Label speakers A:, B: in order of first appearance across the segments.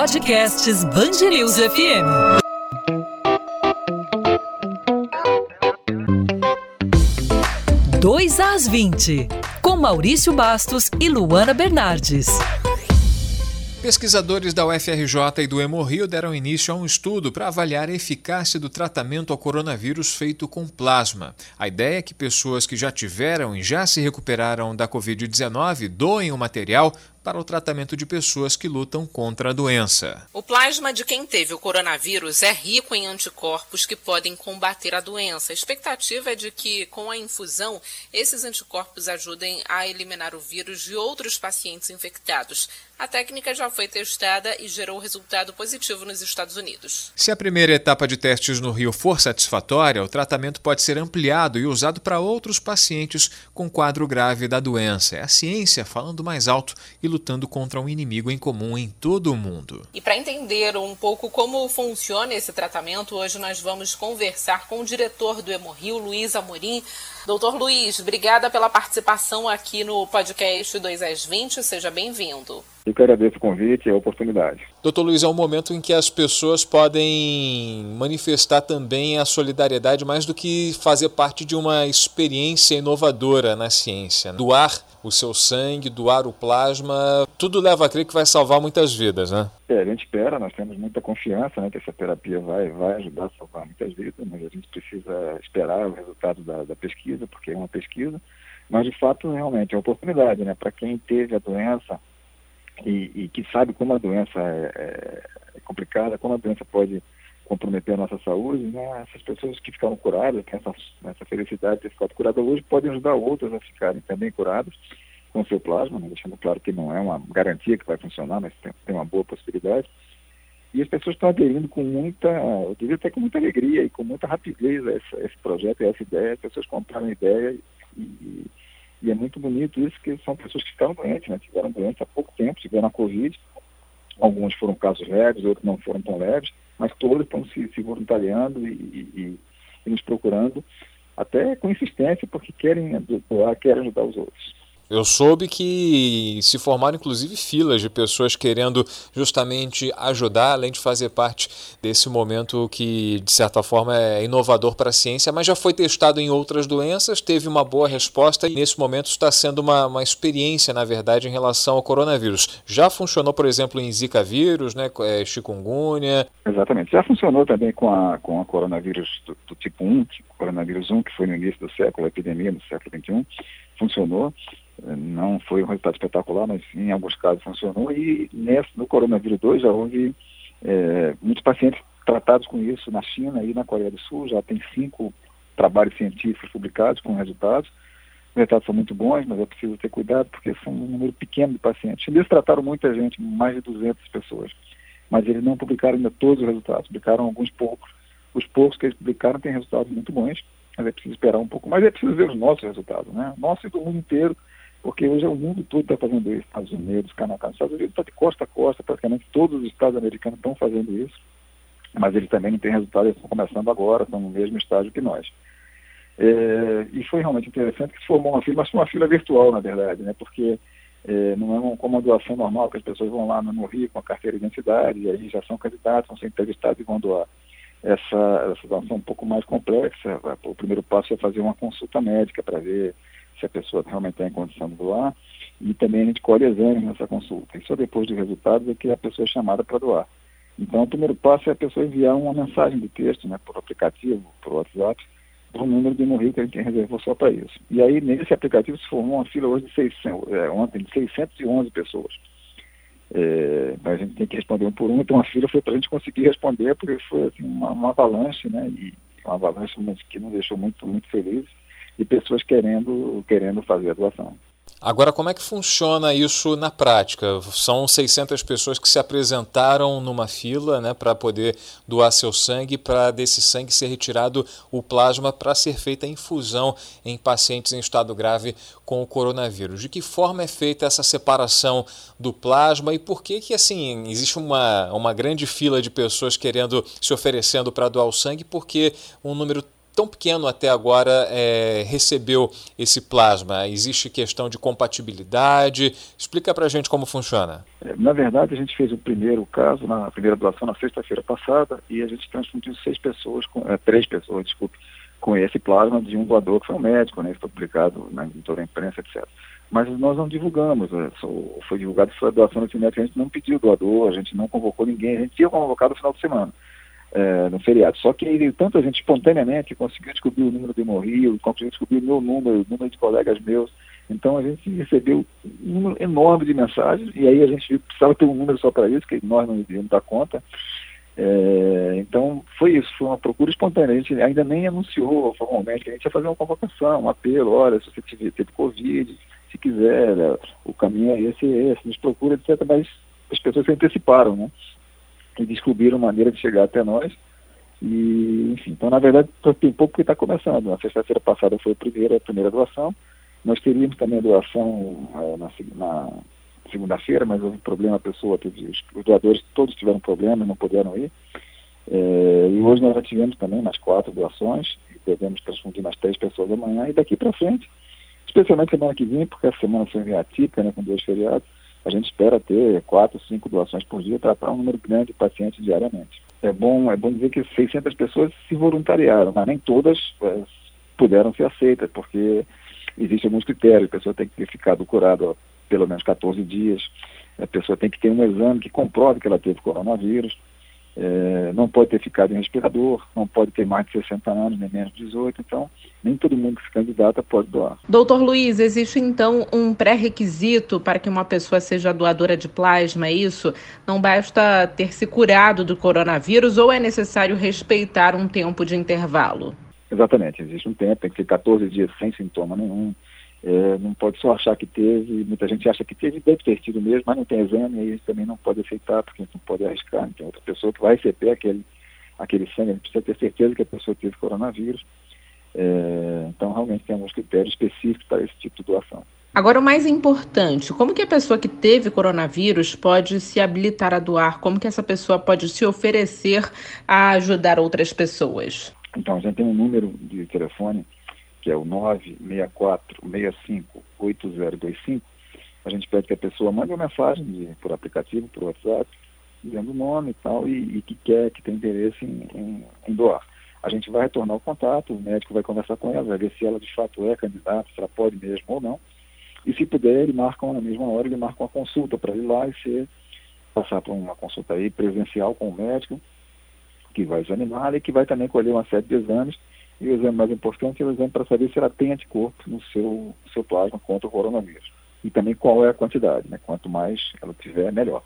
A: Podcasts Bangerils FM. Dois às 20, com Maurício Bastos e Luana Bernardes.
B: Pesquisadores da UFRJ e do Hemorrio deram início a um estudo para avaliar a eficácia do tratamento ao coronavírus feito com plasma. A ideia é que pessoas que já tiveram e já se recuperaram da Covid-19 doem o material para o tratamento de pessoas que lutam contra a doença.
C: O plasma de quem teve o coronavírus é rico em anticorpos que podem combater a doença. A expectativa é de que, com a infusão, esses anticorpos ajudem a eliminar o vírus de outros pacientes infectados. A técnica já foi testada e gerou resultado positivo nos Estados Unidos.
B: Se a primeira etapa de testes no Rio for satisfatória, o tratamento pode ser ampliado e usado para outros pacientes com quadro grave da doença. É a ciência falando mais alto e lutando contra um inimigo em comum em todo o mundo.
C: E para entender um pouco como funciona esse tratamento, hoje nós vamos conversar com o diretor do Hemorrio, Luiz Amorim. Doutor Luiz, obrigada pela participação aqui no podcast 2 às 20. Seja bem-vindo.
D: Eu que agradeço o convite e a oportunidade.
B: Doutor Luiz, é um momento em que as pessoas podem manifestar também a solidariedade mais do que fazer parte de uma experiência inovadora na ciência. Doar o seu sangue, doar o plasma, tudo leva a crer que vai salvar muitas vidas, né?
D: É, a gente espera, nós temos muita confiança né, que essa terapia vai, vai ajudar a salvar muitas vidas, mas a gente precisa esperar o resultado da, da pesquisa, porque é uma pesquisa. Mas, de fato, realmente é uma oportunidade, né? Para quem teve a doença e, e, que sabe como a doença é, é, é, complicada, como a doença pode comprometer a nossa saúde, né? essas pessoas que ficaram curadas, que essa, essa felicidade de ter ficado curada hoje, podem ajudar outras a ficarem também curadas com seu plasma, né? deixando claro que não é uma garantia que vai funcionar, mas tem, tem uma boa possibilidade. E as pessoas estão aderindo com muita, eu diria até com muita alegria e com muita rapidez a esse, a esse projeto a essa ideia. As pessoas compraram a ideia e, e, é muito bonito isso, que são pessoas que ficaram doentes, né? tiveram doentes há pouco tempo, tiveram a Covid. Alguns foram casos leves, outros não foram tão leves, mas todos estão se, se voluntariando e, e, e nos procurando, até com insistência, porque querem doar, querem ajudar os outros.
B: Eu soube que se formaram inclusive filas de pessoas querendo justamente ajudar, além de fazer parte desse momento que, de certa forma, é inovador para a ciência, mas já foi testado em outras doenças, teve uma boa resposta e nesse momento está sendo uma, uma experiência, na verdade, em relação ao coronavírus. Já funcionou, por exemplo, em Zika vírus, né, é, chikungunya?
D: Exatamente. Já funcionou também com a, com a coronavírus do, do tipo 1, coronavírus 1, que foi no início do século, a epidemia no século XXI, funcionou não foi um resultado espetacular, mas em alguns casos funcionou. E nesse, no coronavírus 2 já houve é, muitos pacientes tratados com isso na China e na Coreia do Sul. Já tem cinco trabalhos científicos publicados com resultados. Os resultados são muito bons, mas é preciso ter cuidado porque são um número pequeno de pacientes. Eles trataram muita gente, mais de 200 pessoas, mas eles não publicaram ainda todos os resultados, publicaram alguns poucos. Os poucos que eles publicaram têm resultados muito bons, mas é preciso esperar um pouco mais, é preciso ver os nossos resultados, né? Nosso e do mundo inteiro porque hoje o mundo todo está fazendo isso, Estados Unidos, Canadá, os Estados Unidos está de costa a costa, praticamente todos os estados americanos estão fazendo isso, mas eles também não têm resultado, eles estão começando agora, estão no mesmo estágio que nós. É, e foi realmente interessante que se formou uma fila, mas foi uma fila virtual, na verdade, né, porque é, não é uma, como uma doação normal, que as pessoas vão lá no Rio com a carteira de identidade, e aí já são candidatos, vão ser entrevistados e vão doar. Essa, essa doação é um pouco mais complexa, o primeiro passo é fazer uma consulta médica para ver se a pessoa realmente está em condição de doar, e também a gente colhe exames nessa consulta. E só depois dos resultados é que a pessoa é chamada para doar. Então, o primeiro passo é a pessoa enviar uma mensagem de texto, né, por aplicativo, por WhatsApp, para o número de Morri que a gente reservou só para isso. E aí, nesse aplicativo, se formou uma fila hoje de 600, é, ontem de 611 pessoas. É, a gente tem que responder um por um, então a fila foi para a gente conseguir responder, porque foi assim, uma, uma avalanche, né, e uma avalanche que nos deixou muito, muito felizes e pessoas querendo, querendo fazer a doação.
B: Agora, como é que funciona isso na prática? São 600 pessoas que se apresentaram numa fila né, para poder doar seu sangue, para desse sangue ser retirado o plasma para ser feita a infusão em pacientes em estado grave com o coronavírus. De que forma é feita essa separação do plasma e por que que assim existe uma, uma grande fila de pessoas querendo se oferecendo para doar o sangue? Porque um número tão pequeno até agora é, recebeu esse plasma? Existe questão de compatibilidade? Explica para a gente como funciona.
D: É, na verdade, a gente fez o primeiro caso, na primeira doação, na sexta-feira passada, e a gente transfundiu seis pessoas, com, é, três pessoas, desculpe, com esse plasma de um doador que foi um médico, né, foi publicado na, em toda a imprensa, etc. Mas nós não divulgamos, né, foi divulgado foi a doação desse médico, a gente não pediu doador, a gente não convocou ninguém, a gente tinha convocado no final de semana é, no feriado. Só que ele, tanta gente espontaneamente conseguiu descobrir o número de Morrio, conseguiu descobrir o meu número, o número de colegas meus. Então a gente recebeu um número enorme de mensagens e aí a gente precisava ter um número só para isso, que nós não iríamos dar conta. É, então foi isso, foi uma procura espontânea. A gente ainda nem anunciou formalmente que a gente ia fazer uma convocação, um apelo, olha, se você teve, teve Covid, se quiser, o caminho é esse, é esse, nos procura, etc. Mas as pessoas se anteciparam, né? E descobriram maneira de chegar até nós. E, enfim, então na verdade tem pouco que está começando. Na sexta-feira passada foi a primeira, a primeira doação. Nós teríamos também a doação é, na, na segunda-feira, mas houve problema, a pessoa teve, os, doadores todos tiveram problemas, não puderam ir. É, e hoje nós já tivemos também mais quatro doações, e devemos transfundir mais três pessoas amanhã, e daqui para frente, especialmente semana que vem, porque a semana foi atípica, né, com dois feriados, a gente espera ter quatro, cinco doações por dia, tratar um número grande de pacientes diariamente. É bom, é bom dizer que 600 pessoas se voluntariaram, mas nem todas é, puderam ser aceitas, porque existem alguns critérios. A pessoa tem que ter ficado curada pelo menos 14 dias, a pessoa tem que ter um exame que comprove que ela teve coronavírus, é, não pode ter ficado em respirador, não pode ter mais de 60 anos, nem menos de 18, então nem todo mundo que se candidata pode doar.
C: Doutor Luiz, existe então um pré-requisito para que uma pessoa seja doadora de plasma, é isso? Não basta ter se curado do coronavírus ou é necessário respeitar um tempo de intervalo?
D: Exatamente, existe um tempo, tem que ser 14 dias sem sintoma nenhum, é, não pode só achar que teve, muita gente acha que teve, deve ter tido mesmo, mas não tem exame, e isso também não pode aceitar, porque a gente não pode arriscar. Então, outra pessoa que vai receber aquele, aquele sangue, a gente precisa ter certeza que a pessoa teve coronavírus. É, então, realmente tem alguns critérios específicos para esse tipo de doação.
C: Agora, o mais importante, como que a pessoa que teve coronavírus pode se habilitar a doar? Como que essa pessoa pode se oferecer a ajudar outras pessoas?
D: Então, a gente tem um número de telefone que é o 964-65-8025, a gente pede que a pessoa mande uma mensagem de, por aplicativo, por WhatsApp, dizendo o nome e tal, e, e que quer, que tem interesse em, em, em, doar. A gente vai retornar o contato, o médico vai conversar com ela, vai ver se ela de fato é candidata, se ela pode mesmo ou não. E se puder, ele marca na mesma hora, ele marca uma consulta para ir lá e ser, passar por uma consulta aí presencial com o médico, que vai examinar e que vai também colher uma série de exames e o exame mais importante é o exame para saber se ela tem anticorpo no seu, seu plasma contra o coronavírus. E também qual é a quantidade, né? Quanto mais ela tiver, melhor.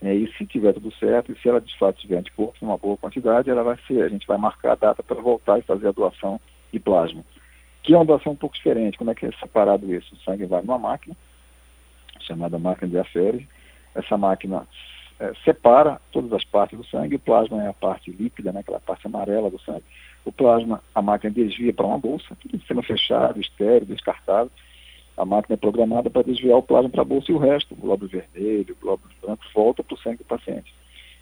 D: É, e se tiver tudo certo, e se ela de fato tiver anticorpos uma boa quantidade, ela vai ser, a gente vai marcar a data para voltar e fazer a doação de plasma. Que é uma doação um pouco diferente. Como é que é separado isso? O sangue vai numa máquina, chamada máquina de aférese. Essa máquina é, separa todas as partes do sangue, o plasma é a parte líquida, né, aquela parte amarela do sangue. O plasma, a máquina desvia para uma bolsa, tudo em sistema fechado, estéreo, descartável. A máquina é programada para desviar o plasma para a bolsa e o resto, o glóbulo vermelho, o glóbulo branco, volta para o sangue do paciente.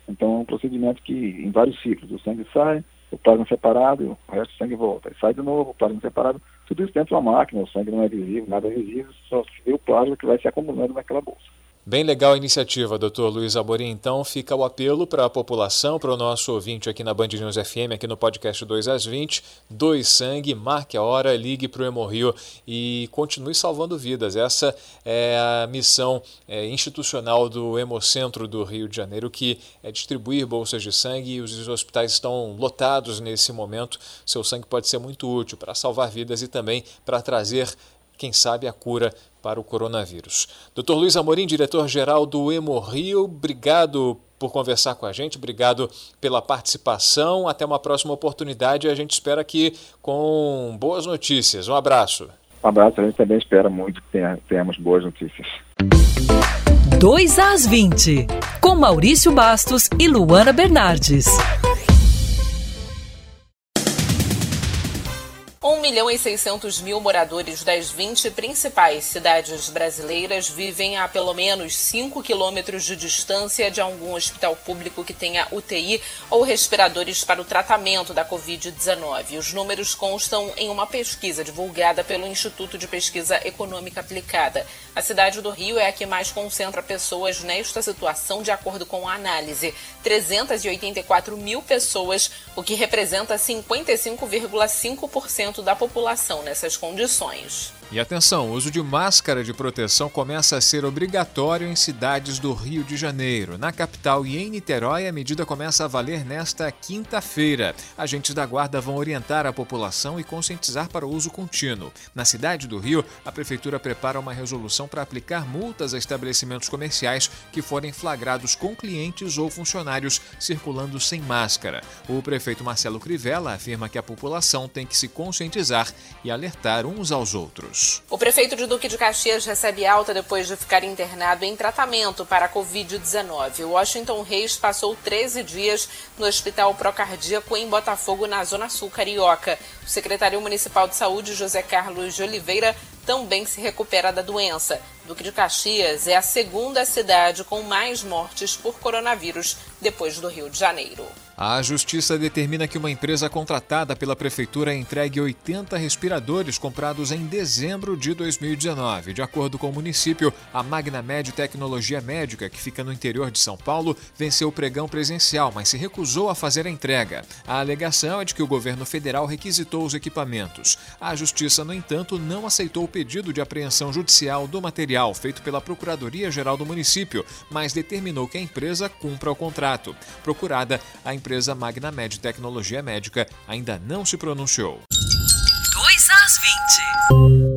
D: Então é um procedimento que, em vários ciclos, o sangue sai, o plasma é separado, o resto do sangue volta. sai de novo, o plasma é separado, tudo isso dentro da máquina, o sangue não é visível, nada é visível, só se vê o plasma que vai se acumulando naquela bolsa.
B: Bem legal a iniciativa, doutor Luiz Amorim. Então fica o apelo para a população, para o nosso ouvinte aqui na Band News FM, aqui no podcast 2 às 20. Doe sangue, marque a hora, ligue para o Hemorrio e continue salvando vidas. Essa é a missão é, institucional do Hemocentro do Rio de Janeiro, que é distribuir bolsas de sangue e os hospitais estão lotados nesse momento. Seu sangue pode ser muito útil para salvar vidas e também para trazer quem sabe, a cura para o coronavírus. Dr. Luiz Amorim, diretor-geral do Hemorrio, obrigado por conversar com a gente, obrigado pela participação. Até uma próxima oportunidade. A gente espera aqui com boas notícias. Um abraço.
D: Um abraço, a gente também espera muito que tenhamos boas notícias.
A: 2 às 20, com Maurício Bastos e Luana Bernardes.
C: 1 milhão e 600 mil moradores das 20 principais cidades brasileiras vivem a pelo menos 5 quilômetros de distância de algum hospital público que tenha UTI ou respiradores para o tratamento da Covid-19. Os números constam em uma pesquisa divulgada pelo Instituto de Pesquisa Econômica Aplicada. A cidade do Rio é a que mais concentra pessoas nesta situação, de acordo com a análise. 384 mil pessoas, o que representa 55,5% da população nessas condições.
B: E atenção, o uso de máscara de proteção começa a ser obrigatório em cidades do Rio de Janeiro. Na capital e em Niterói, a medida começa a valer nesta quinta-feira. Agentes da Guarda vão orientar a população e conscientizar para o uso contínuo. Na cidade do Rio, a Prefeitura prepara uma resolução para aplicar multas a estabelecimentos comerciais que forem flagrados com clientes ou funcionários circulando sem máscara. O prefeito Marcelo Crivella afirma que a população tem que se conscientizar e alertar uns aos outros.
C: O prefeito de Duque de Caxias recebe alta depois de ficar internado em tratamento para a Covid-19. Washington Reis passou 13 dias no Hospital Procardíaco em Botafogo, na Zona Sul Carioca. O secretário municipal de saúde, José Carlos de Oliveira, também se recupera da doença. Duque de Caxias é a segunda cidade com mais mortes por coronavírus depois do Rio de Janeiro.
B: A Justiça determina que uma empresa contratada pela Prefeitura entregue 80 respiradores comprados em dezembro de 2019. De acordo com o município, a Magna Med Tecnologia Médica, que fica no interior de São Paulo, venceu o pregão presencial, mas se recusou a fazer a entrega. A alegação é de que o governo federal requisitou os equipamentos. A Justiça, no entanto, não aceitou o pedido de apreensão judicial do material feito pela Procuradoria-Geral do município, mas determinou que a empresa cumpra o contrato. Procurada, a empresa Magnamed Tecnologia Médica ainda não se pronunciou.
A: 2 às
C: 20.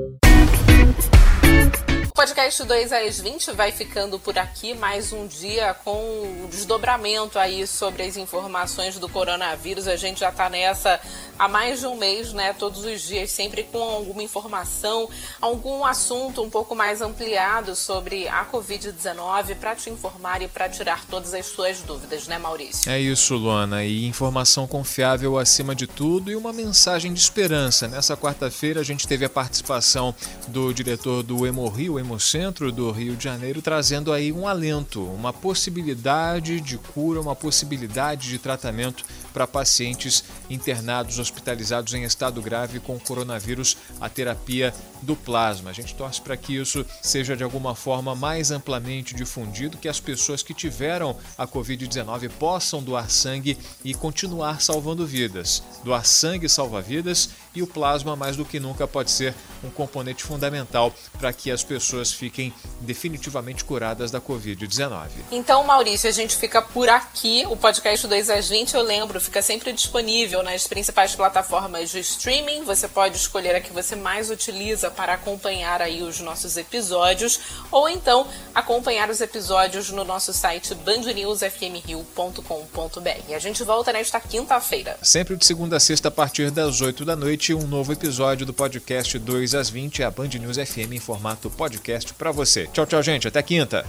C: Podcast 2 às 20 vai ficando por aqui mais um dia com o desdobramento aí sobre as informações do coronavírus. A gente já está nessa há mais de um mês, né? Todos os dias, sempre com alguma informação, algum assunto um pouco mais ampliado sobre a Covid-19 para te informar e para tirar todas as suas dúvidas, né, Maurício?
B: É isso, Luana. E informação confiável acima de tudo e uma mensagem de esperança. Nessa quarta-feira a gente teve a participação do diretor do Hemorrio, Hemocentro do Rio de Janeiro, trazendo aí um alento, uma possibilidade de cura, uma possibilidade de tratamento para pacientes internados hospitalizados em estado grave com coronavírus, a terapia do plasma. A gente torce para que isso seja de alguma forma mais amplamente difundido, que as pessoas que tiveram a Covid-19 possam doar sangue e continuar salvando vidas. Doar sangue salva vidas e o plasma, mais do que nunca, pode ser um componente fundamental para que as pessoas fiquem definitivamente curadas da Covid-19.
C: Então, Maurício, a gente fica por aqui. O podcast 2 às 20, eu lembro, fica sempre disponível nas principais plataformas de streaming. Você pode escolher a que você mais utiliza para acompanhar aí os nossos episódios, ou então acompanhar os episódios no nosso site bandnewsfmrio.com.br. A gente volta nesta quinta-feira.
B: Sempre de segunda a sexta, a partir das 8 da noite um novo episódio do podcast 2 às 20, a Band News FM em formato podcast para você. Tchau, tchau, gente. Até quinta.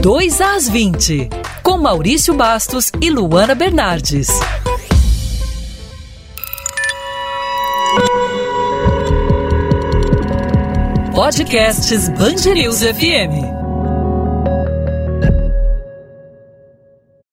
A: Dois às 20, com Maurício Bastos e Luana Bernardes. Podcasts Band News FM.